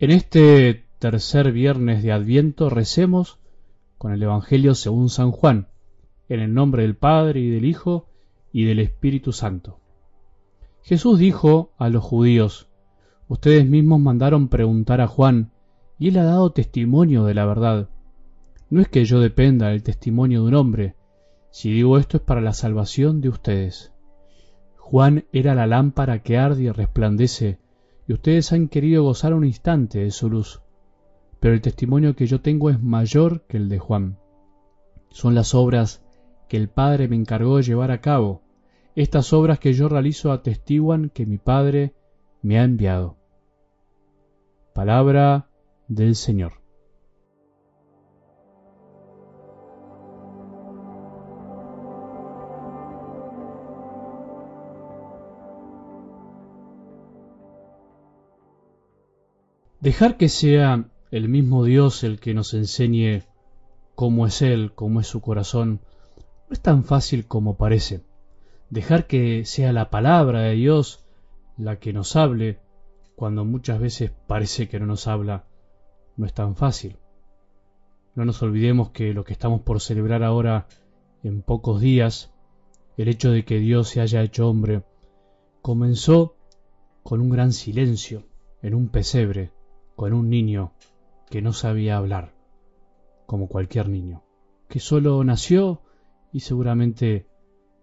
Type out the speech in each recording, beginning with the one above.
En este tercer viernes de Adviento recemos con el Evangelio según San Juan, en el nombre del Padre y del Hijo y del Espíritu Santo. Jesús dijo a los judíos, Ustedes mismos mandaron preguntar a Juan, y él ha dado testimonio de la verdad. No es que yo dependa del testimonio de un hombre, si digo esto es para la salvación de ustedes. Juan era la lámpara que arde y resplandece, y ustedes han querido gozar un instante de su luz. Pero el testimonio que yo tengo es mayor que el de Juan. Son las obras que el Padre me encargó de llevar a cabo. Estas obras que yo realizo atestiguan que mi Padre me ha enviado. Palabra del Señor. Dejar que sea el mismo Dios el que nos enseñe cómo es Él, cómo es su corazón, no es tan fácil como parece. Dejar que sea la palabra de Dios la que nos hable, cuando muchas veces parece que no nos habla, no es tan fácil. No nos olvidemos que lo que estamos por celebrar ahora en pocos días, el hecho de que Dios se haya hecho hombre, comenzó con un gran silencio en un pesebre, con un niño que no sabía hablar, como cualquier niño, que solo nació y seguramente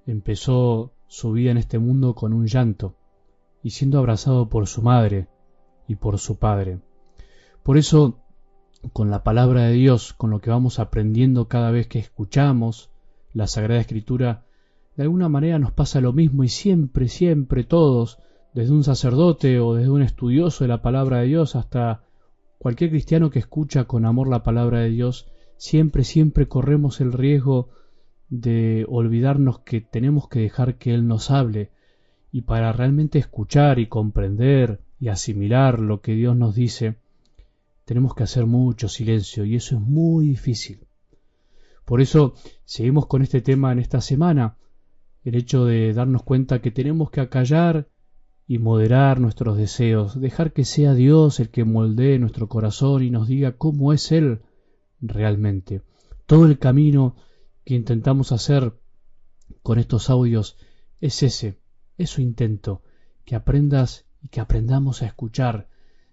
empezó su vida en este mundo con un llanto y siendo abrazado por su madre y por su padre. Por eso, con la palabra de Dios, con lo que vamos aprendiendo cada vez que escuchamos la Sagrada Escritura, de alguna manera nos pasa lo mismo y siempre, siempre todos desde un sacerdote o desde un estudioso de la palabra de Dios hasta cualquier cristiano que escucha con amor la palabra de Dios, siempre, siempre corremos el riesgo de olvidarnos que tenemos que dejar que Él nos hable, y para realmente escuchar y comprender y asimilar lo que Dios nos dice, tenemos que hacer mucho silencio y eso es muy difícil. Por eso seguimos con este tema en esta semana, el hecho de darnos cuenta que tenemos que acallar y moderar nuestros deseos, dejar que sea Dios el que moldee nuestro corazón y nos diga cómo es Él realmente. Todo el camino que intentamos hacer con estos audios es ese, eso intento, que aprendas y que aprendamos a escuchar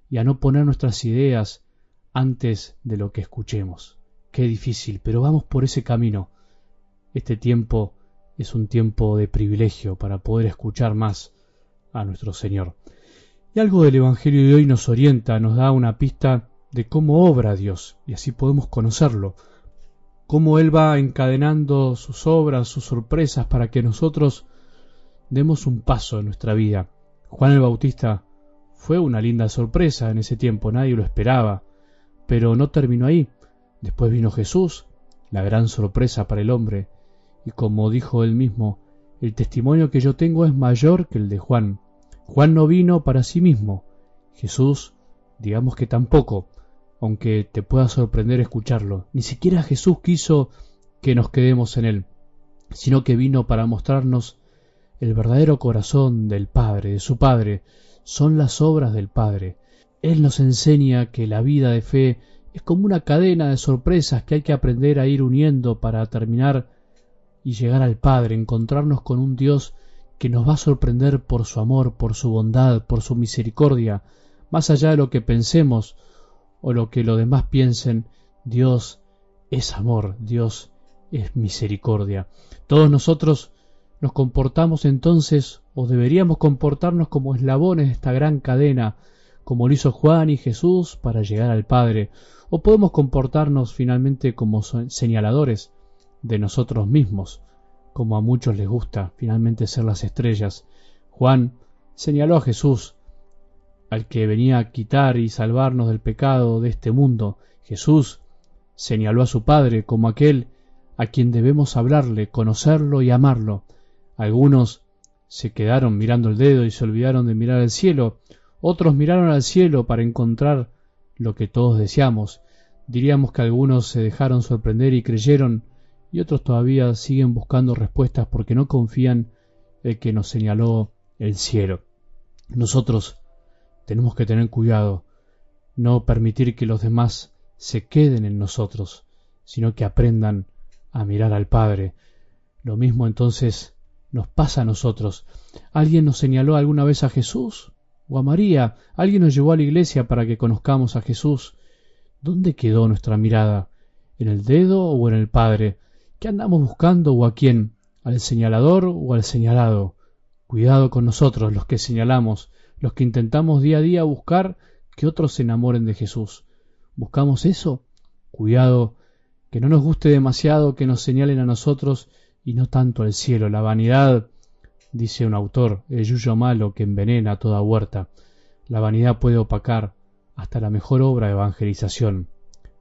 y a no poner nuestras ideas antes de lo que escuchemos. Qué difícil, pero vamos por ese camino. Este tiempo es un tiempo de privilegio para poder escuchar más a nuestro Señor. Y algo del Evangelio de hoy nos orienta, nos da una pista de cómo obra Dios, y así podemos conocerlo, cómo Él va encadenando sus obras, sus sorpresas, para que nosotros demos un paso en nuestra vida. Juan el Bautista fue una linda sorpresa en ese tiempo, nadie lo esperaba, pero no terminó ahí. Después vino Jesús, la gran sorpresa para el hombre, y como dijo él mismo, el testimonio que yo tengo es mayor que el de Juan. Juan no vino para sí mismo. Jesús, digamos que tampoco, aunque te pueda sorprender escucharlo. Ni siquiera Jesús quiso que nos quedemos en él, sino que vino para mostrarnos el verdadero corazón del Padre, de su Padre, son las obras del Padre. Él nos enseña que la vida de fe es como una cadena de sorpresas que hay que aprender a ir uniendo para terminar y llegar al Padre, encontrarnos con un Dios que nos va a sorprender por su amor, por su bondad, por su misericordia, más allá de lo que pensemos o lo que los demás piensen, Dios es amor, Dios es misericordia. Todos nosotros nos comportamos entonces, o deberíamos comportarnos como eslabones de esta gran cadena, como lo hizo Juan y Jesús para llegar al Padre, o podemos comportarnos finalmente como señaladores, de nosotros mismos, como a muchos les gusta finalmente ser las estrellas. Juan señaló a Jesús, al que venía a quitar y salvarnos del pecado de este mundo. Jesús señaló a su Padre como aquel a quien debemos hablarle, conocerlo y amarlo. Algunos se quedaron mirando el dedo y se olvidaron de mirar al cielo, otros miraron al cielo para encontrar lo que todos deseamos. Diríamos que algunos se dejaron sorprender y creyeron y otros todavía siguen buscando respuestas porque no confían en que nos señaló el cielo. Nosotros tenemos que tener cuidado no permitir que los demás se queden en nosotros, sino que aprendan a mirar al Padre. Lo mismo entonces nos pasa a nosotros. ¿Alguien nos señaló alguna vez a Jesús o a María? ¿Alguien nos llevó a la iglesia para que conozcamos a Jesús? ¿Dónde quedó nuestra mirada? ¿En el dedo o en el Padre? ¿Qué andamos buscando o a quién? ¿Al señalador o al señalado? Cuidado con nosotros, los que señalamos, los que intentamos día a día buscar que otros se enamoren de Jesús. ¿Buscamos eso? Cuidado, que no nos guste demasiado que nos señalen a nosotros y no tanto al cielo. La vanidad, dice un autor, el yuyo malo que envenena toda huerta. La vanidad puede opacar hasta la mejor obra de evangelización.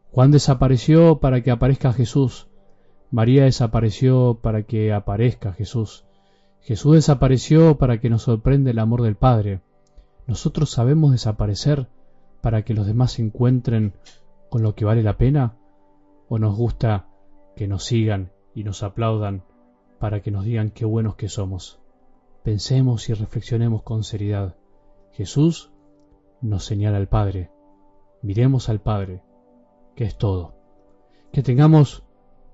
Juan desapareció para que aparezca Jesús. María desapareció para que aparezca Jesús. Jesús desapareció para que nos sorprenda el amor del Padre. Nosotros sabemos desaparecer para que los demás se encuentren con lo que vale la pena o nos gusta que nos sigan y nos aplaudan para que nos digan qué buenos que somos. Pensemos y reflexionemos con seriedad. Jesús nos señala al Padre. Miremos al Padre, que es todo. Que tengamos